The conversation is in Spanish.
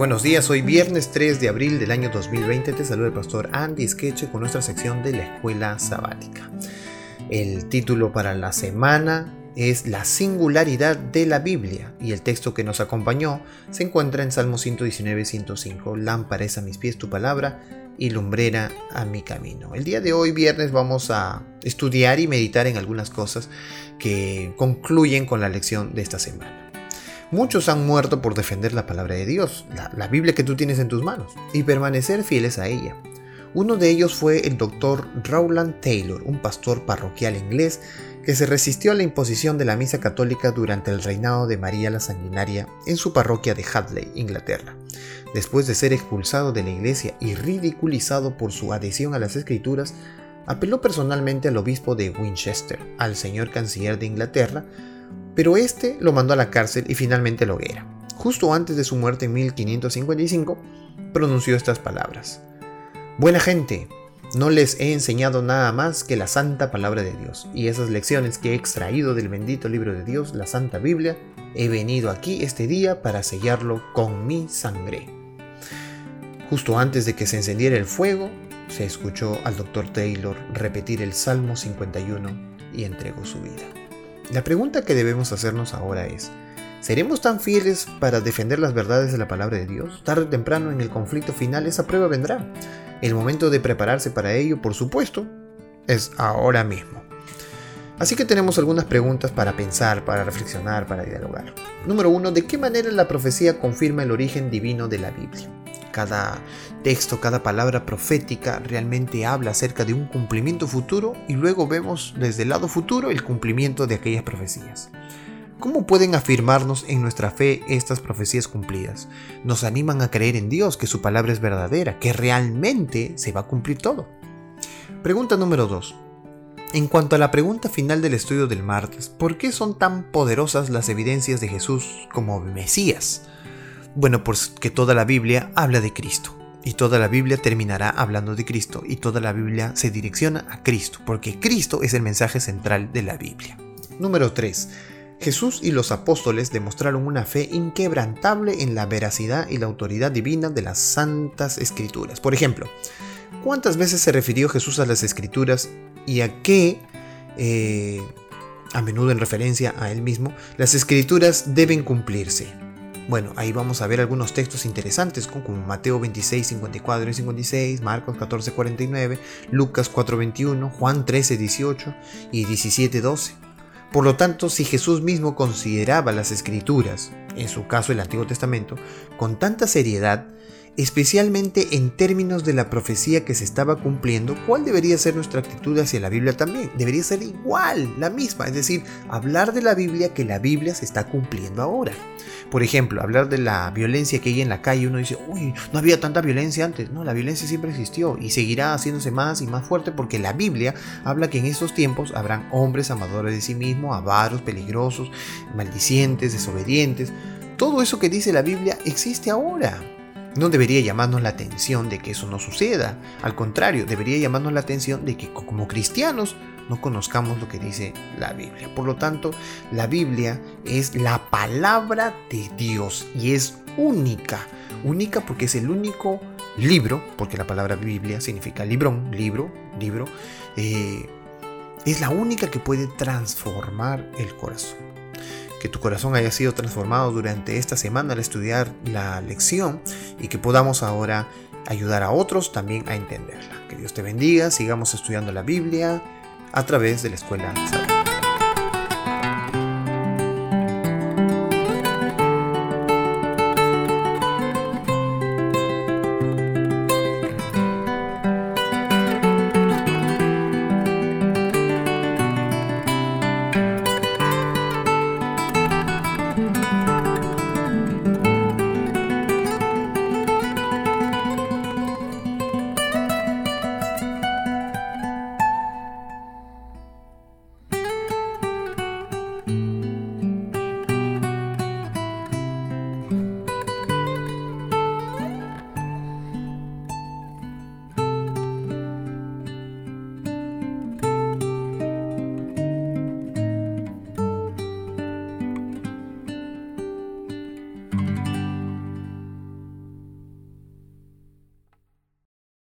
buenos días, hoy viernes 3 de abril del año 2020 te saluda el pastor Andy Skeche con nuestra sección de la escuela sabática. El título para la semana es La singularidad de la Biblia y el texto que nos acompañó se encuentra en Salmo 119, 105, Lámpara es a mis pies tu palabra y lumbrera a mi camino. El día de hoy, viernes, vamos a estudiar y meditar en algunas cosas que concluyen con la lección de esta semana. Muchos han muerto por defender la palabra de Dios, la, Biblia que tú tienes en tus manos, y permanecer fieles a ella. Uno de ellos fue el doctor Rowland Taylor, un pastor parroquial inglés que se resistió a la imposición de la misa católica durante el reinado de María la Sanguinaria en su parroquia de Hadley, Inglaterra. Después de ser expulsado de la iglesia y ridiculizado por su adhesión a las escrituras, apeló personalmente al obispo de Winchester, al señor canciller de Inglaterra, pero este lo mandó a la cárcel y finalmente lo hoguera. Justo antes de su muerte en 1555, pronunció estas palabras. Buena gente, no les he enseñado nada más que la santa palabra de Dios, y esas lecciones que he extraído del bendito libro de Dios, la Santa Biblia, he venido aquí este día para sellarlo con mi sangre. Justo antes de que se encendiera el fuego, se escuchó al doctor Taylor repetir el Salmo 51 y entregó su vida. La pregunta que debemos hacernos ahora es, ¿seremos tan fieles para defender las verdades de la palabra de Dios? Tarde o temprano en el conflicto final esa prueba vendrá. El momento de prepararse para ello, por supuesto, es ahora mismo. Así que tenemos algunas preguntas para pensar, para reflexionar, para dialogar. Número uno, ¿de qué manera la profecía confirma el origen divino de la Biblia? Cada texto, cada palabra profética realmente habla acerca de un cumplimiento futuro y luego vemos desde el lado futuro el cumplimiento de aquellas profecías. ¿Cómo pueden afirmarnos en nuestra fe estas profecías cumplidas? Nos animan a creer en Dios, que su palabra es verdadera, que realmente se va a cumplir todo. Pregunta número 2. En cuanto a la pregunta final del estudio del martes, ¿por qué son tan poderosas las evidencias de Jesús como Mesías? Bueno, pues que toda la Biblia habla de Cristo. Y toda la Biblia terminará hablando de Cristo. Y toda la Biblia se direcciona a Cristo. Porque Cristo es el mensaje central de la Biblia. Número 3. Jesús y los apóstoles demostraron una fe inquebrantable en la veracidad y la autoridad divina de las santas escrituras. Por ejemplo, ¿cuántas veces se refirió Jesús a las escrituras y a qué, eh, a menudo en referencia a él mismo, las escrituras deben cumplirse? Bueno, ahí vamos a ver algunos textos interesantes como Mateo 26, 54 y 56, Marcos 14, 49, Lucas 4, 21, Juan 13, 18 y 17, 12. Por lo tanto, si Jesús mismo consideraba las escrituras, en su caso el Antiguo Testamento, con tanta seriedad, especialmente en términos de la profecía que se estaba cumpliendo, ¿cuál debería ser nuestra actitud hacia la Biblia también? Debería ser igual, la misma, es decir, hablar de la Biblia que la Biblia se está cumpliendo ahora. Por ejemplo, hablar de la violencia que hay en la calle, uno dice, uy, no había tanta violencia antes. No, la violencia siempre existió y seguirá haciéndose más y más fuerte porque la Biblia habla que en estos tiempos habrán hombres amadores de sí mismos, avaros, peligrosos, maldicientes, desobedientes. Todo eso que dice la Biblia existe ahora. No debería llamarnos la atención de que eso no suceda. Al contrario, debería llamarnos la atención de que como cristianos no conozcamos lo que dice la Biblia. Por lo tanto, la Biblia es la palabra de Dios y es única. Única porque es el único libro, porque la palabra Biblia significa librón, libro, libro. Eh, es la única que puede transformar el corazón que tu corazón haya sido transformado durante esta semana al estudiar la lección y que podamos ahora ayudar a otros también a entenderla. Que Dios te bendiga, sigamos estudiando la Biblia a través de la escuela